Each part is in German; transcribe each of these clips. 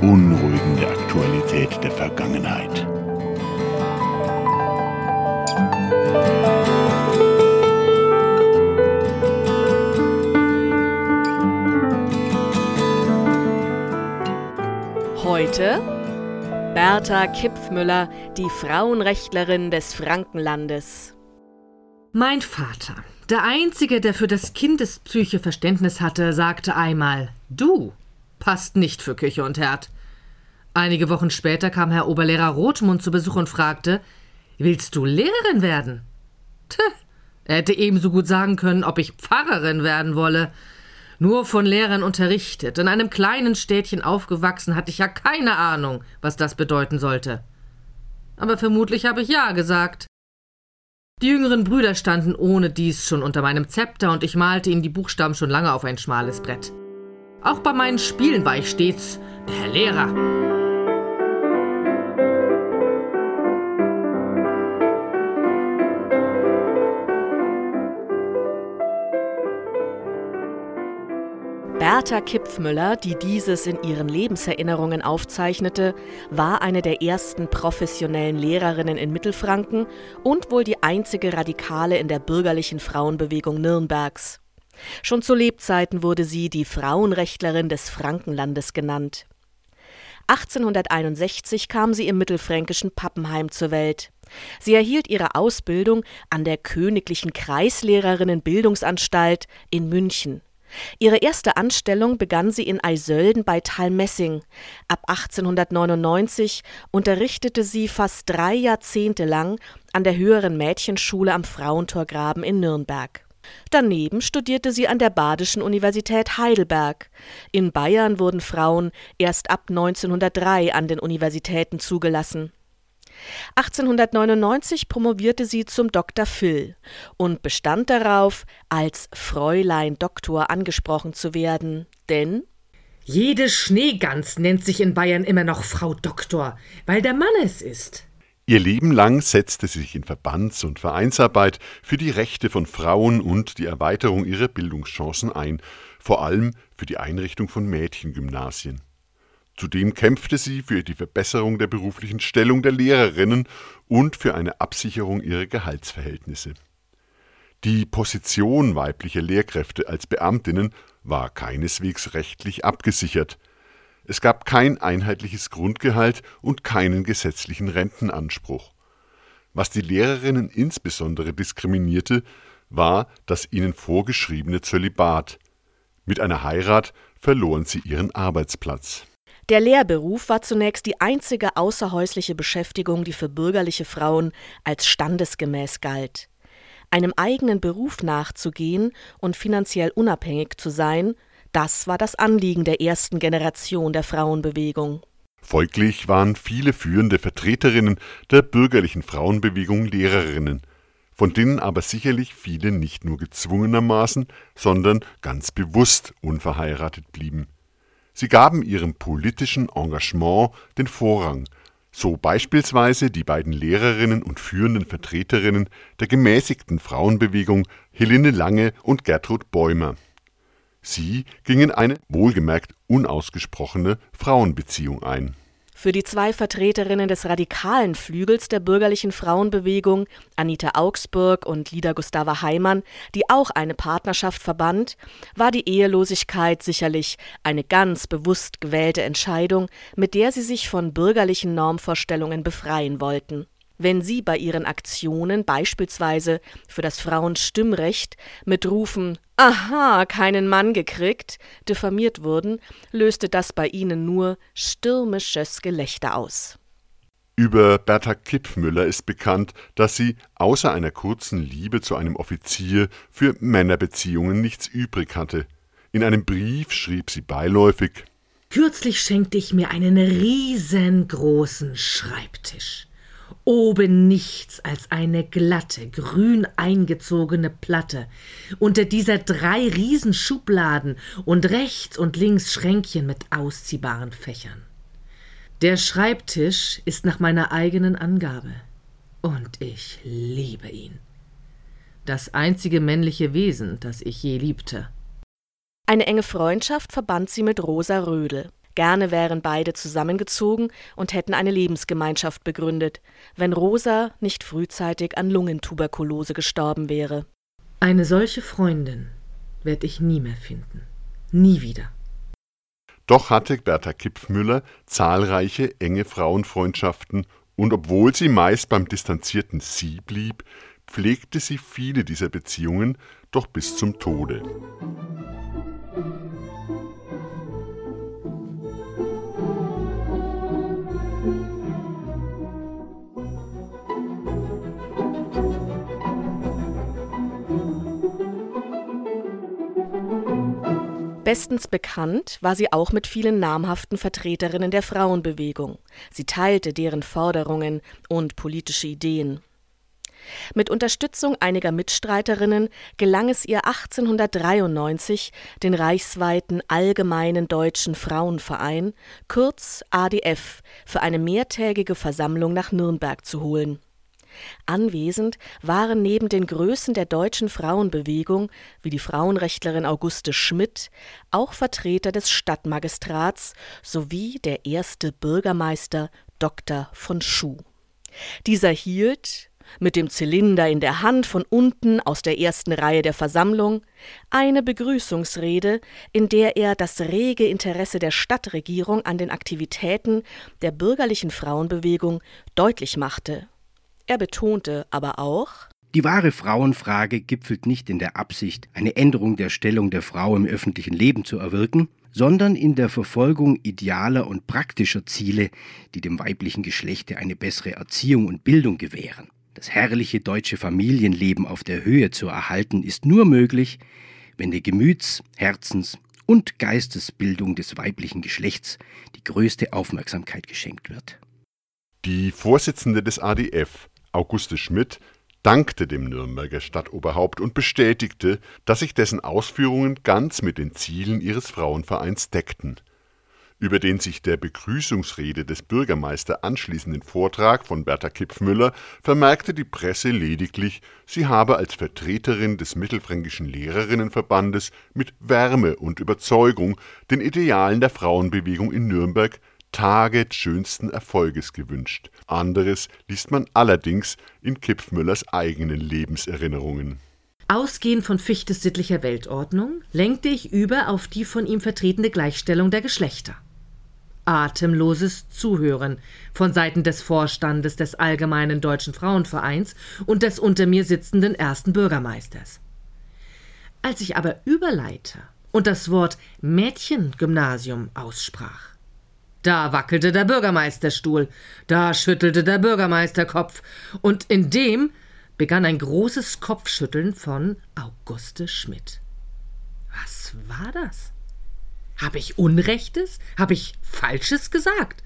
Beunruhigende Aktualität der Vergangenheit. Heute Bertha Kipfmüller, die Frauenrechtlerin des Frankenlandes. Mein Vater, der Einzige, der für das Kindespsyche Verständnis hatte, sagte einmal: Du passt nicht für Küche und Herd. Einige Wochen später kam Herr Oberlehrer Rothmund zu Besuch und fragte: Willst du Lehrerin werden? Tch, er hätte ebenso gut sagen können, ob ich Pfarrerin werden wolle. Nur von Lehrern unterrichtet, in einem kleinen Städtchen aufgewachsen, hatte ich ja keine Ahnung, was das bedeuten sollte. Aber vermutlich habe ich ja gesagt. Die jüngeren Brüder standen ohne dies schon unter meinem Zepter und ich malte ihnen die Buchstaben schon lange auf ein schmales Brett. Auch bei meinen Spielen war ich stets der Herr Lehrer. Bertha Kipfmüller, die dieses in ihren Lebenserinnerungen aufzeichnete, war eine der ersten professionellen Lehrerinnen in Mittelfranken und wohl die einzige Radikale in der bürgerlichen Frauenbewegung Nürnbergs. Schon zu Lebzeiten wurde sie die Frauenrechtlerin des Frankenlandes genannt. 1861 kam sie im mittelfränkischen Pappenheim zur Welt. Sie erhielt ihre Ausbildung an der Königlichen Kreislehrerinnenbildungsanstalt in München. Ihre erste Anstellung begann sie in Eisölden bei Talmessing. Ab 1899 unterrichtete sie fast drei Jahrzehnte lang an der höheren Mädchenschule am Frauentorgraben in Nürnberg. Daneben studierte sie an der Badischen Universität Heidelberg. In Bayern wurden Frauen erst ab 1903 an den Universitäten zugelassen. 1899 promovierte sie zum Dr. Phil und bestand darauf, als Fräulein Doktor angesprochen zu werden, denn jede Schneegans nennt sich in Bayern immer noch Frau Doktor, weil der Mann es ist. Ihr Leben lang setzte sie sich in Verbands- und Vereinsarbeit für die Rechte von Frauen und die Erweiterung ihrer Bildungschancen ein, vor allem für die Einrichtung von Mädchengymnasien. Zudem kämpfte sie für die Verbesserung der beruflichen Stellung der Lehrerinnen und für eine Absicherung ihrer Gehaltsverhältnisse. Die Position weiblicher Lehrkräfte als Beamtinnen war keineswegs rechtlich abgesichert. Es gab kein einheitliches Grundgehalt und keinen gesetzlichen Rentenanspruch. Was die Lehrerinnen insbesondere diskriminierte, war das ihnen vorgeschriebene Zölibat. Mit einer Heirat verloren sie ihren Arbeitsplatz. Der Lehrberuf war zunächst die einzige außerhäusliche Beschäftigung, die für bürgerliche Frauen als standesgemäß galt. Einem eigenen Beruf nachzugehen und finanziell unabhängig zu sein, das war das Anliegen der ersten Generation der Frauenbewegung. Folglich waren viele führende Vertreterinnen der bürgerlichen Frauenbewegung Lehrerinnen, von denen aber sicherlich viele nicht nur gezwungenermaßen, sondern ganz bewusst unverheiratet blieben. Sie gaben ihrem politischen Engagement den Vorrang, so beispielsweise die beiden Lehrerinnen und führenden Vertreterinnen der gemäßigten Frauenbewegung Helene Lange und Gertrud Bäumer. Sie gingen eine wohlgemerkt unausgesprochene Frauenbeziehung ein. Für die zwei Vertreterinnen des radikalen Flügels der bürgerlichen Frauenbewegung, Anita Augsburg und Lida Gustava Heimann, die auch eine Partnerschaft verband, war die Ehelosigkeit sicherlich eine ganz bewusst gewählte Entscheidung, mit der sie sich von bürgerlichen Normvorstellungen befreien wollten wenn sie bei ihren Aktionen beispielsweise für das Frauenstimmrecht mit Rufen Aha, keinen Mann gekriegt, diffamiert wurden, löste das bei ihnen nur stürmisches Gelächter aus. Über Bertha Kippmüller ist bekannt, dass sie außer einer kurzen Liebe zu einem Offizier für Männerbeziehungen nichts übrig hatte. In einem Brief schrieb sie beiläufig Kürzlich schenkte ich mir einen riesengroßen Schreibtisch. Oben nichts als eine glatte, grün eingezogene Platte, unter dieser drei Riesenschubladen und rechts und links Schränkchen mit ausziehbaren Fächern. Der Schreibtisch ist nach meiner eigenen Angabe. Und ich liebe ihn. Das einzige männliche Wesen, das ich je liebte. Eine enge Freundschaft verband sie mit Rosa Rödel. Gerne wären beide zusammengezogen und hätten eine Lebensgemeinschaft begründet, wenn Rosa nicht frühzeitig an Lungentuberkulose gestorben wäre. Eine solche Freundin werde ich nie mehr finden. Nie wieder. Doch hatte Bertha Kipfmüller zahlreiche enge Frauenfreundschaften und obwohl sie meist beim distanzierten Sie blieb, pflegte sie viele dieser Beziehungen doch bis zum Tode. Bestens bekannt war sie auch mit vielen namhaften Vertreterinnen der Frauenbewegung. Sie teilte deren Forderungen und politische Ideen. Mit Unterstützung einiger Mitstreiterinnen gelang es ihr 1893, den reichsweiten Allgemeinen Deutschen Frauenverein, kurz ADF, für eine mehrtägige Versammlung nach Nürnberg zu holen Anwesend waren neben den Größen der deutschen Frauenbewegung, wie die Frauenrechtlerin Auguste Schmidt, auch Vertreter des Stadtmagistrats sowie der erste Bürgermeister Dr. von Schuh. Dieser hielt, mit dem Zylinder in der Hand von unten aus der ersten Reihe der Versammlung, eine Begrüßungsrede, in der er das rege Interesse der Stadtregierung an den Aktivitäten der bürgerlichen Frauenbewegung deutlich machte er betonte aber auch, die wahre Frauenfrage gipfelt nicht in der Absicht, eine Änderung der Stellung der Frau im öffentlichen Leben zu erwirken, sondern in der Verfolgung idealer und praktischer Ziele, die dem weiblichen Geschlechte eine bessere Erziehung und Bildung gewähren. Das herrliche deutsche Familienleben auf der Höhe zu erhalten, ist nur möglich, wenn der Gemüts-, Herzens- und Geistesbildung des weiblichen Geschlechts die größte Aufmerksamkeit geschenkt wird. Die Vorsitzende des ADF, Auguste Schmidt dankte dem Nürnberger Stadtoberhaupt und bestätigte, dass sich dessen Ausführungen ganz mit den Zielen ihres Frauenvereins deckten. Über den sich der Begrüßungsrede des Bürgermeisters anschließenden Vortrag von Bertha Kipfmüller vermerkte die Presse lediglich, sie habe als Vertreterin des Mittelfränkischen Lehrerinnenverbandes mit Wärme und Überzeugung den Idealen der Frauenbewegung in Nürnberg Tage schönsten Erfolges gewünscht. Anderes liest man allerdings in Kipfmüllers eigenen Lebenserinnerungen. Ausgehend von Fichtes sittlicher Weltordnung lenkte ich über auf die von ihm vertretene Gleichstellung der Geschlechter. Atemloses Zuhören von Seiten des Vorstandes des Allgemeinen Deutschen Frauenvereins und des unter mir sitzenden ersten Bürgermeisters. Als ich aber überleite und das Wort Mädchengymnasium aussprach, da wackelte der Bürgermeisterstuhl, da schüttelte der Bürgermeisterkopf, und in dem begann ein großes Kopfschütteln von Auguste Schmidt. Was war das? Habe ich Unrechtes? Habe ich Falsches gesagt?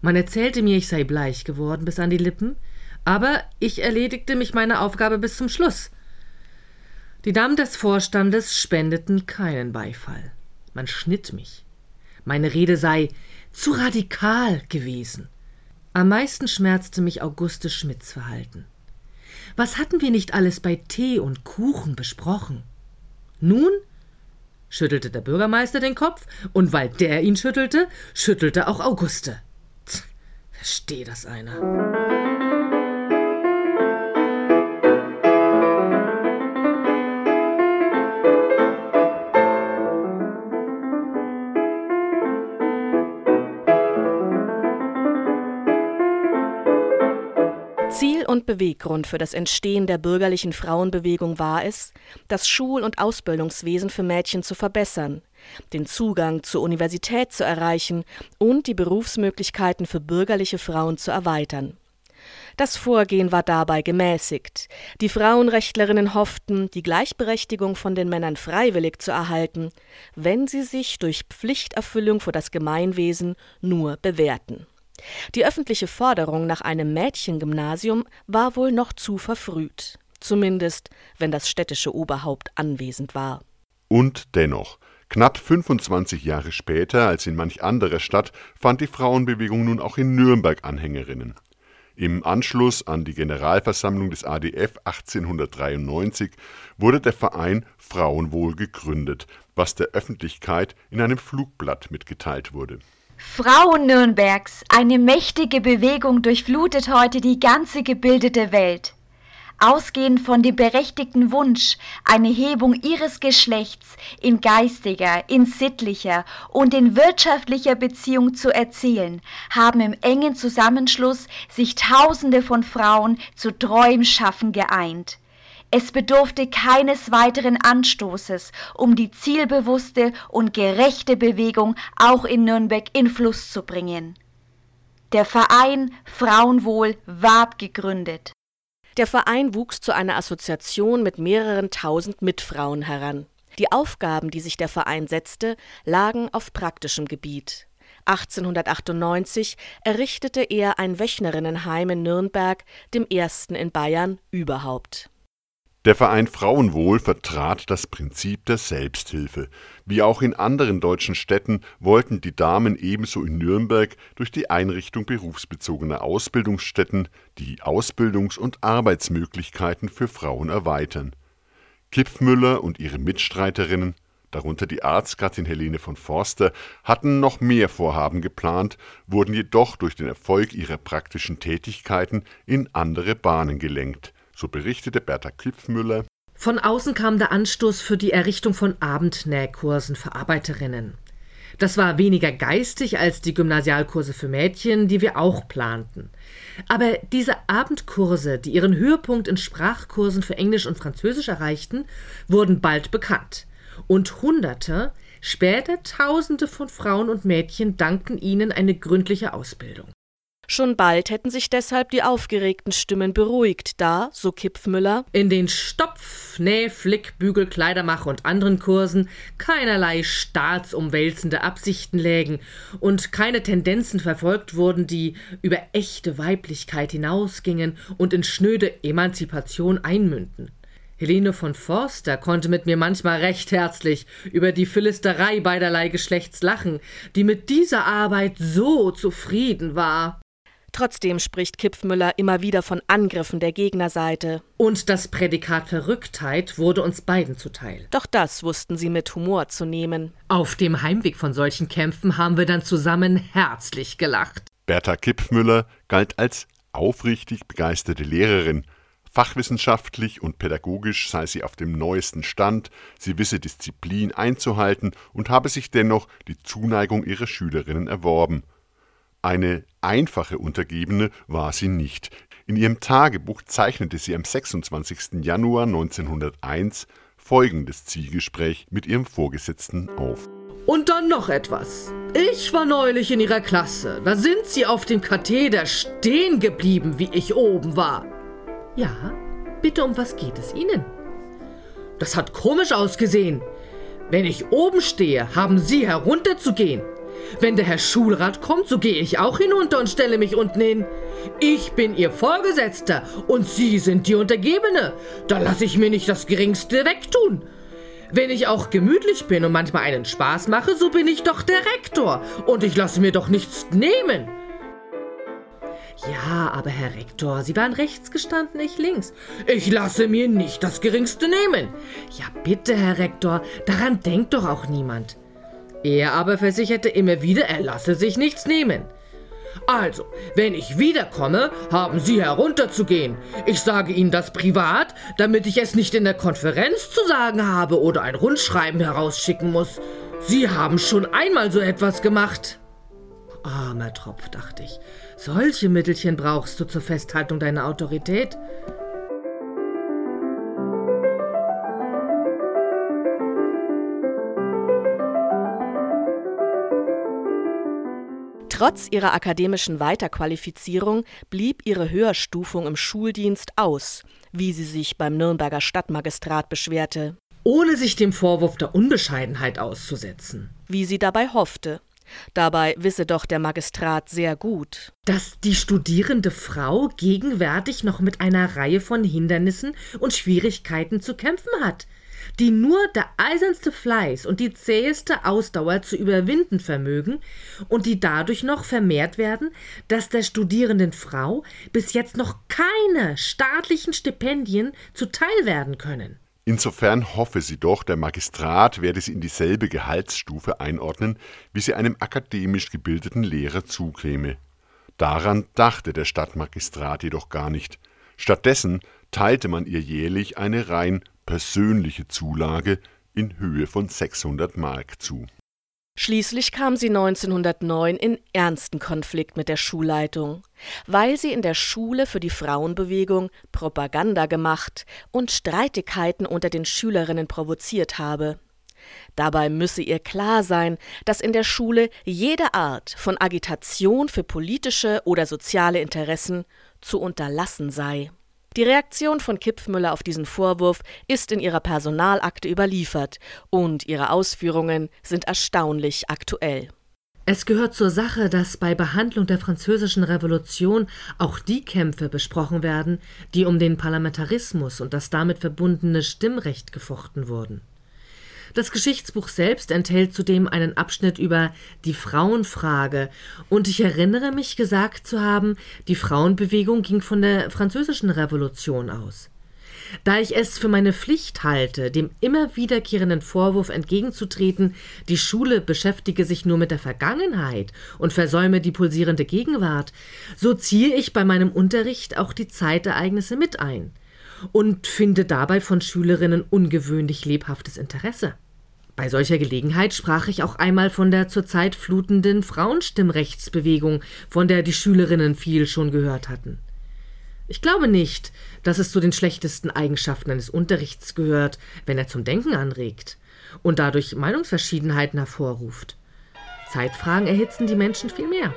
Man erzählte mir, ich sei bleich geworden bis an die Lippen, aber ich erledigte mich meiner Aufgabe bis zum Schluss. Die Damen des Vorstandes spendeten keinen Beifall. Man schnitt mich. Meine Rede sei zu radikal gewesen. Am meisten schmerzte mich Auguste Schmidts Verhalten. Was hatten wir nicht alles bei Tee und Kuchen besprochen? Nun? schüttelte der Bürgermeister den Kopf, und weil der ihn schüttelte, schüttelte auch Auguste. Versteh das einer. Beweggrund für das Entstehen der bürgerlichen Frauenbewegung war es, das Schul- und Ausbildungswesen für Mädchen zu verbessern, den Zugang zur Universität zu erreichen und die Berufsmöglichkeiten für bürgerliche Frauen zu erweitern. Das Vorgehen war dabei gemäßigt. Die Frauenrechtlerinnen hofften, die Gleichberechtigung von den Männern freiwillig zu erhalten, wenn sie sich durch Pflichterfüllung vor das Gemeinwesen nur bewährten. Die öffentliche Forderung nach einem Mädchengymnasium war wohl noch zu verfrüht, zumindest wenn das städtische Oberhaupt anwesend war. Und dennoch, knapp 25 Jahre später als in manch anderer Stadt fand die Frauenbewegung nun auch in Nürnberg Anhängerinnen. Im Anschluss an die Generalversammlung des ADF 1893 wurde der Verein Frauenwohl gegründet, was der Öffentlichkeit in einem Flugblatt mitgeteilt wurde Frauen Nürnbergs, eine mächtige Bewegung durchflutet heute die ganze gebildete Welt. Ausgehend von dem berechtigten Wunsch, eine Hebung ihres Geschlechts in geistiger, in sittlicher und in wirtschaftlicher Beziehung zu erzielen, haben im engen Zusammenschluss sich Tausende von Frauen zu treuem Schaffen geeint. Es bedurfte keines weiteren Anstoßes, um die zielbewusste und gerechte Bewegung auch in Nürnberg in Fluss zu bringen. Der Verein Frauenwohl ward gegründet. Der Verein wuchs zu einer Assoziation mit mehreren tausend Mitfrauen heran. Die Aufgaben, die sich der Verein setzte, lagen auf praktischem Gebiet. 1898 errichtete er ein Wöchnerinnenheim in Nürnberg, dem ersten in Bayern überhaupt. Der Verein Frauenwohl vertrat das Prinzip der Selbsthilfe. Wie auch in anderen deutschen Städten wollten die Damen ebenso in Nürnberg durch die Einrichtung berufsbezogener Ausbildungsstätten die Ausbildungs- und Arbeitsmöglichkeiten für Frauen erweitern. Kipfmüller und ihre Mitstreiterinnen, darunter die Arztgattin Helene von Forster, hatten noch mehr Vorhaben geplant, wurden jedoch durch den Erfolg ihrer praktischen Tätigkeiten in andere Bahnen gelenkt so berichtete Bertha Kipfmüller. Von außen kam der Anstoß für die Errichtung von Abendnähkursen für Arbeiterinnen. Das war weniger geistig als die Gymnasialkurse für Mädchen, die wir auch planten. Aber diese Abendkurse, die ihren Höhepunkt in Sprachkursen für Englisch und Französisch erreichten, wurden bald bekannt. Und Hunderte, später Tausende von Frauen und Mädchen dankten ihnen eine gründliche Ausbildung. Schon bald hätten sich deshalb die aufgeregten Stimmen beruhigt, da, so Kipfmüller, in den Stopf, Näh, Flick, Bügel, Kleidermach und anderen Kursen keinerlei staatsumwälzende Absichten lägen und keine Tendenzen verfolgt wurden, die über echte Weiblichkeit hinausgingen und in schnöde Emanzipation einmünden. Helene von Forster konnte mit mir manchmal recht herzlich über die Philisterei beiderlei Geschlechts lachen, die mit dieser Arbeit so zufrieden war. Trotzdem spricht Kipfmüller immer wieder von Angriffen der Gegnerseite. Und das Prädikat Verrücktheit wurde uns beiden zuteil. Doch das wussten sie mit Humor zu nehmen. Auf dem Heimweg von solchen Kämpfen haben wir dann zusammen herzlich gelacht. Bertha Kipfmüller galt als aufrichtig begeisterte Lehrerin. Fachwissenschaftlich und pädagogisch sei sie auf dem neuesten Stand, sie wisse Disziplin einzuhalten und habe sich dennoch die Zuneigung ihrer Schülerinnen erworben. Eine einfache Untergebene war sie nicht. In ihrem Tagebuch zeichnete sie am 26. Januar 1901 folgendes Zielgespräch mit ihrem Vorgesetzten auf. Und dann noch etwas. Ich war neulich in ihrer Klasse. Da sind sie auf dem Katheder stehen geblieben, wie ich oben war. Ja, bitte, um was geht es Ihnen? Das hat komisch ausgesehen. Wenn ich oben stehe, haben Sie herunterzugehen. Wenn der Herr Schulrat kommt, so gehe ich auch hinunter und stelle mich unten hin. Ich bin Ihr Vorgesetzter und Sie sind die Untergebene. Da lasse ich mir nicht das Geringste wegtun. Wenn ich auch gemütlich bin und manchmal einen Spaß mache, so bin ich doch der Rektor und ich lasse mir doch nichts nehmen. Ja, aber Herr Rektor, Sie waren rechts gestanden, ich links. Ich lasse mir nicht das Geringste nehmen. Ja, bitte, Herr Rektor, daran denkt doch auch niemand. Er aber versicherte immer wieder, er lasse sich nichts nehmen. Also, wenn ich wiederkomme, haben Sie herunterzugehen. Ich sage Ihnen das privat, damit ich es nicht in der Konferenz zu sagen habe oder ein Rundschreiben herausschicken muss. Sie haben schon einmal so etwas gemacht. Armer Tropf, dachte ich. Solche Mittelchen brauchst du zur Festhaltung deiner Autorität. Trotz ihrer akademischen Weiterqualifizierung blieb ihre Höherstufung im Schuldienst aus, wie sie sich beim Nürnberger Stadtmagistrat beschwerte. Ohne sich dem Vorwurf der Unbescheidenheit auszusetzen. Wie sie dabei hoffte. Dabei wisse doch der Magistrat sehr gut, dass die studierende Frau gegenwärtig noch mit einer Reihe von Hindernissen und Schwierigkeiten zu kämpfen hat, die nur der eisernste Fleiß und die zäheste Ausdauer zu überwinden vermögen und die dadurch noch vermehrt werden, dass der studierenden Frau bis jetzt noch keine staatlichen Stipendien zuteil werden können. Insofern hoffe sie doch, der Magistrat werde sie in dieselbe Gehaltsstufe einordnen, wie sie einem akademisch gebildeten Lehrer zukäme. Daran dachte der Stadtmagistrat jedoch gar nicht. Stattdessen teilte man ihr jährlich eine rein persönliche Zulage in Höhe von 600 Mark zu. Schließlich kam sie 1909 in ernsten Konflikt mit der Schulleitung, weil sie in der Schule für die Frauenbewegung Propaganda gemacht und Streitigkeiten unter den Schülerinnen provoziert habe. Dabei müsse ihr klar sein, dass in der Schule jede Art von Agitation für politische oder soziale Interessen zu unterlassen sei. Die Reaktion von Kipfmüller auf diesen Vorwurf ist in ihrer Personalakte überliefert und ihre Ausführungen sind erstaunlich aktuell. Es gehört zur Sache, dass bei Behandlung der Französischen Revolution auch die Kämpfe besprochen werden, die um den Parlamentarismus und das damit verbundene Stimmrecht gefochten wurden. Das Geschichtsbuch selbst enthält zudem einen Abschnitt über die Frauenfrage, und ich erinnere mich gesagt zu haben, die Frauenbewegung ging von der Französischen Revolution aus. Da ich es für meine Pflicht halte, dem immer wiederkehrenden Vorwurf entgegenzutreten, die Schule beschäftige sich nur mit der Vergangenheit und versäume die pulsierende Gegenwart, so ziehe ich bei meinem Unterricht auch die Zeitereignisse mit ein und finde dabei von Schülerinnen ungewöhnlich lebhaftes Interesse. Bei solcher Gelegenheit sprach ich auch einmal von der zurzeit flutenden Frauenstimmrechtsbewegung, von der die Schülerinnen viel schon gehört hatten. Ich glaube nicht, dass es zu den schlechtesten Eigenschaften eines Unterrichts gehört, wenn er zum Denken anregt und dadurch Meinungsverschiedenheiten hervorruft. Zeitfragen erhitzen die Menschen viel mehr.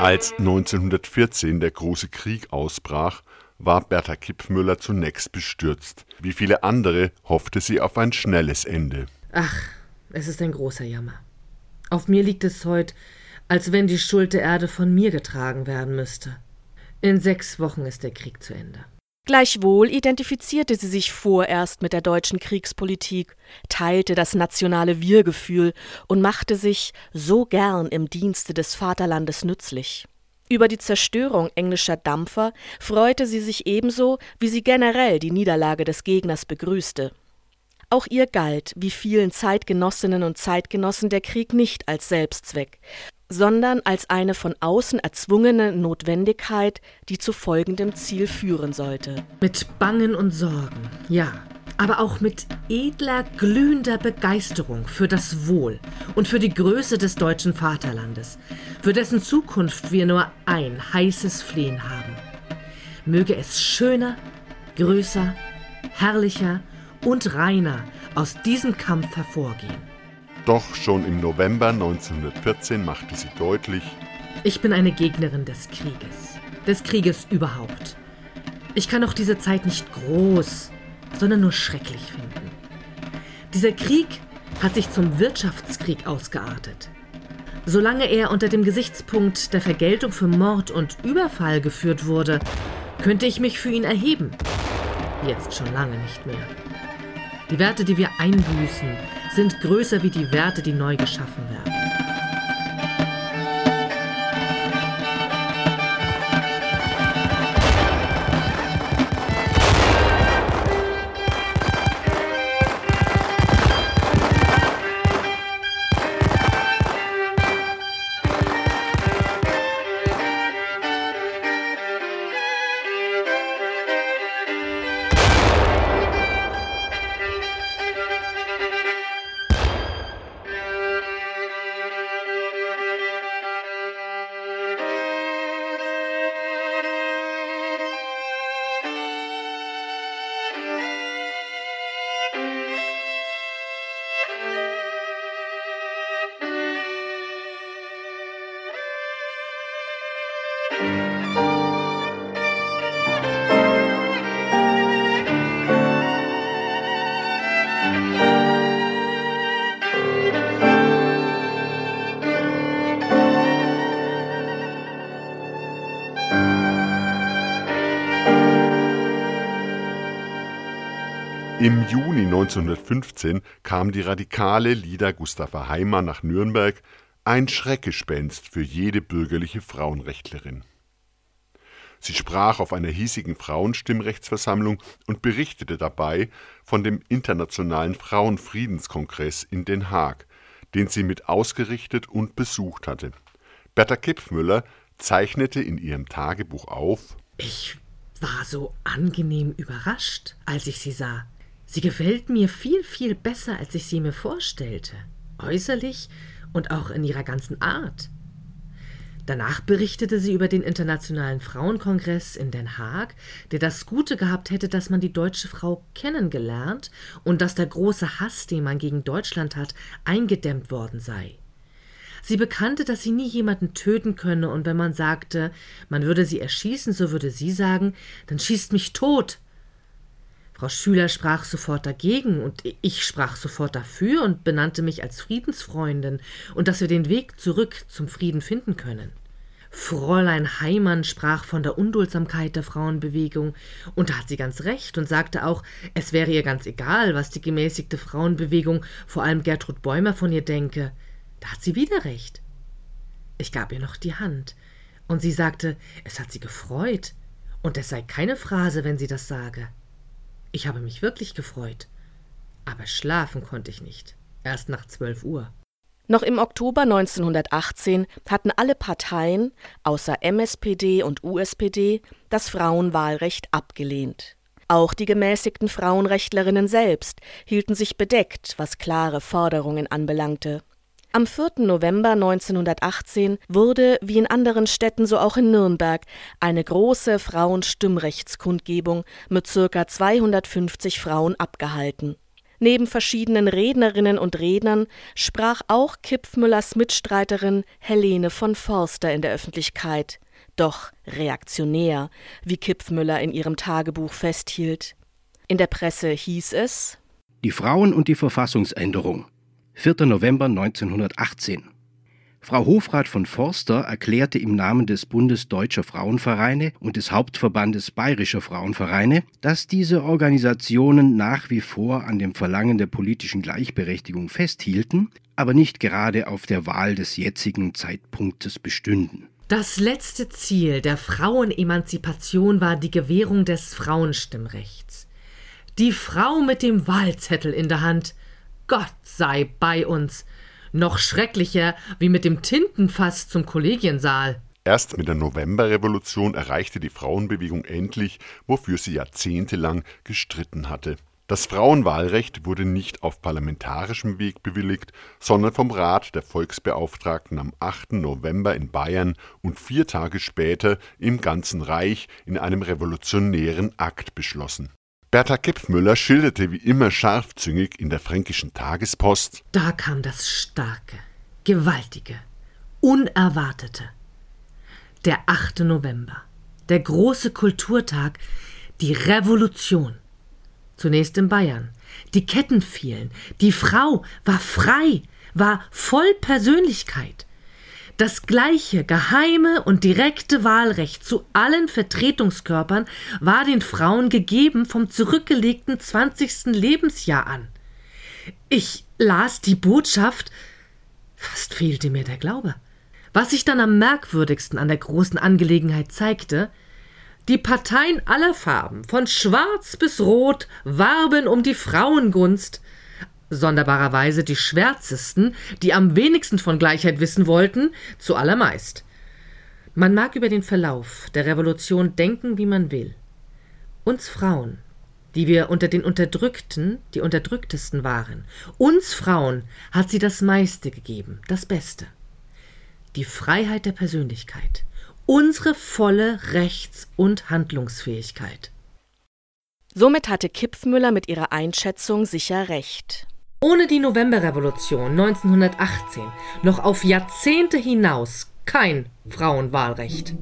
Als 1914 der große Krieg ausbrach, war Bertha Kipfmüller zunächst bestürzt. Wie viele andere hoffte sie auf ein schnelles Ende. Ach, es ist ein großer Jammer. Auf mir liegt es heute, als wenn die Schuld der Erde von mir getragen werden müsste. In sechs Wochen ist der Krieg zu Ende. Gleichwohl identifizierte sie sich vorerst mit der deutschen Kriegspolitik, teilte das nationale Wir-Gefühl und machte sich so gern im Dienste des Vaterlandes nützlich. Über die Zerstörung englischer Dampfer freute sie sich ebenso, wie sie generell die Niederlage des Gegners begrüßte. Auch ihr galt, wie vielen Zeitgenossinnen und Zeitgenossen, der Krieg nicht als Selbstzweck, sondern als eine von außen erzwungene Notwendigkeit, die zu folgendem Ziel führen sollte. Mit Bangen und Sorgen, ja, aber auch mit edler, glühender Begeisterung für das Wohl und für die Größe des deutschen Vaterlandes, für dessen Zukunft wir nur ein heißes Flehen haben. Möge es schöner, größer, herrlicher und reiner aus diesem Kampf hervorgehen. Doch schon im November 1914 machte sie deutlich, ich bin eine Gegnerin des Krieges, des Krieges überhaupt. Ich kann auch diese Zeit nicht groß, sondern nur schrecklich finden. Dieser Krieg hat sich zum Wirtschaftskrieg ausgeartet. Solange er unter dem Gesichtspunkt der Vergeltung für Mord und Überfall geführt wurde, könnte ich mich für ihn erheben. Jetzt schon lange nicht mehr. Die Werte, die wir einbüßen, sind größer wie die Werte, die neu geschaffen werden. Im Juni 1915 kam die radikale Lida Gustava Heimann nach Nürnberg, ein Schreckgespenst für jede bürgerliche Frauenrechtlerin. Sie sprach auf einer hiesigen Frauenstimmrechtsversammlung und berichtete dabei von dem Internationalen Frauenfriedenskongress in Den Haag, den sie mit ausgerichtet und besucht hatte. Bertha Kipfmüller zeichnete in ihrem Tagebuch auf: Ich war so angenehm überrascht, als ich sie sah. Sie gefällt mir viel, viel besser, als ich sie mir vorstellte, äußerlich und auch in ihrer ganzen Art. Danach berichtete sie über den Internationalen Frauenkongress in Den Haag, der das Gute gehabt hätte, dass man die deutsche Frau kennengelernt und dass der große Hass, den man gegen Deutschland hat, eingedämmt worden sei. Sie bekannte, dass sie nie jemanden töten könne, und wenn man sagte, man würde sie erschießen, so würde sie sagen, dann schießt mich tot. Frau Schüler sprach sofort dagegen und ich sprach sofort dafür und benannte mich als Friedensfreundin und dass wir den Weg zurück zum Frieden finden können. Fräulein Heimann sprach von der Unduldsamkeit der Frauenbewegung, und da hat sie ganz recht und sagte auch, es wäre ihr ganz egal, was die gemäßigte Frauenbewegung, vor allem Gertrud Bäumer, von ihr denke. Da hat sie wieder recht. Ich gab ihr noch die Hand, und sie sagte, es hat sie gefreut, und es sei keine Phrase, wenn sie das sage. Ich habe mich wirklich gefreut. Aber schlafen konnte ich nicht. Erst nach zwölf Uhr. Noch im Oktober 1918 hatten alle Parteien, außer MSPD und USPD, das Frauenwahlrecht abgelehnt. Auch die gemäßigten Frauenrechtlerinnen selbst hielten sich bedeckt, was klare Forderungen anbelangte. Am 4. November 1918 wurde, wie in anderen Städten so auch in Nürnberg, eine große Frauenstimmrechtskundgebung mit ca. 250 Frauen abgehalten. Neben verschiedenen Rednerinnen und Rednern sprach auch Kipfmüllers Mitstreiterin Helene von Forster in der Öffentlichkeit, doch reaktionär, wie Kipfmüller in ihrem Tagebuch festhielt. In der Presse hieß es Die Frauen und die Verfassungsänderung 4. November 1918. Frau Hofrat von Forster erklärte im Namen des Bundes Deutscher Frauenvereine und des Hauptverbandes Bayerischer Frauenvereine, dass diese Organisationen nach wie vor an dem Verlangen der politischen Gleichberechtigung festhielten, aber nicht gerade auf der Wahl des jetzigen Zeitpunktes bestünden. Das letzte Ziel der Frauenemanzipation war die Gewährung des Frauenstimmrechts. Die Frau mit dem Wahlzettel in der Hand Gott sei bei uns. Noch schrecklicher wie mit dem Tintenfass zum Kollegiensaal. Erst mit der Novemberrevolution erreichte die Frauenbewegung endlich, wofür sie jahrzehntelang gestritten hatte. Das Frauenwahlrecht wurde nicht auf parlamentarischem Weg bewilligt, sondern vom Rat der Volksbeauftragten am 8. November in Bayern und vier Tage später im ganzen Reich in einem revolutionären Akt beschlossen. Bertha Kipfmüller schilderte wie immer scharfzüngig in der Fränkischen Tagespost: Da kam das Starke, Gewaltige, Unerwartete. Der 8. November, der große Kulturtag, die Revolution. Zunächst in Bayern. Die Ketten fielen. Die Frau war frei, war voll Persönlichkeit. Das gleiche geheime und direkte Wahlrecht zu allen Vertretungskörpern war den Frauen gegeben vom zurückgelegten 20. Lebensjahr an. Ich las die Botschaft, fast fehlte mir der Glaube. Was sich dann am merkwürdigsten an der großen Angelegenheit zeigte, die Parteien aller Farben, von schwarz bis rot, warben um die Frauengunst, sonderbarerweise die schwärzesten, die am wenigsten von Gleichheit wissen wollten, zuallermeist. Man mag über den Verlauf der Revolution denken, wie man will. Uns Frauen, die wir unter den Unterdrückten die Unterdrücktesten waren, uns Frauen hat sie das meiste gegeben, das Beste. Die Freiheit der Persönlichkeit, unsere volle Rechts- und Handlungsfähigkeit. Somit hatte Kipfmüller mit ihrer Einschätzung sicher recht. Ohne die Novemberrevolution 1918 noch auf Jahrzehnte hinaus kein Frauenwahlrecht.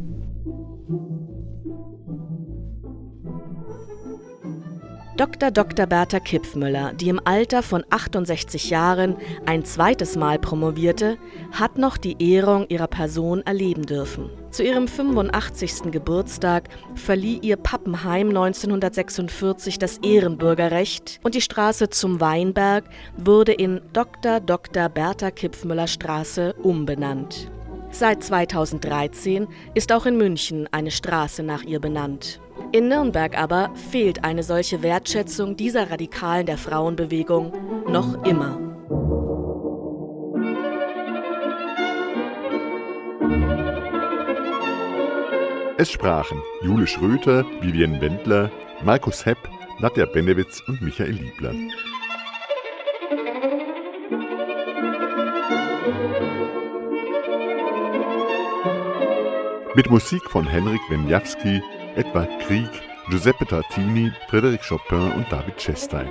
Dr. Dr. Bertha Kipfmüller, die im Alter von 68 Jahren ein zweites Mal promovierte, hat noch die Ehrung ihrer Person erleben dürfen. Zu ihrem 85. Geburtstag verlieh ihr Pappenheim 1946 das Ehrenbürgerrecht und die Straße zum Weinberg wurde in Dr. Dr. Bertha Kipfmüller Straße umbenannt. Seit 2013 ist auch in München eine Straße nach ihr benannt. In Nürnberg aber fehlt eine solche Wertschätzung dieser Radikalen der Frauenbewegung noch immer. Es sprachen Jule Schröter, Vivian Wendler, Markus Hepp, Nadja Benewitz und Michael Liebler. Mit Musik von Henrik Wenjawski, Edward Krieg, Giuseppe Tartini, Frédéric Chopin und David Chastain.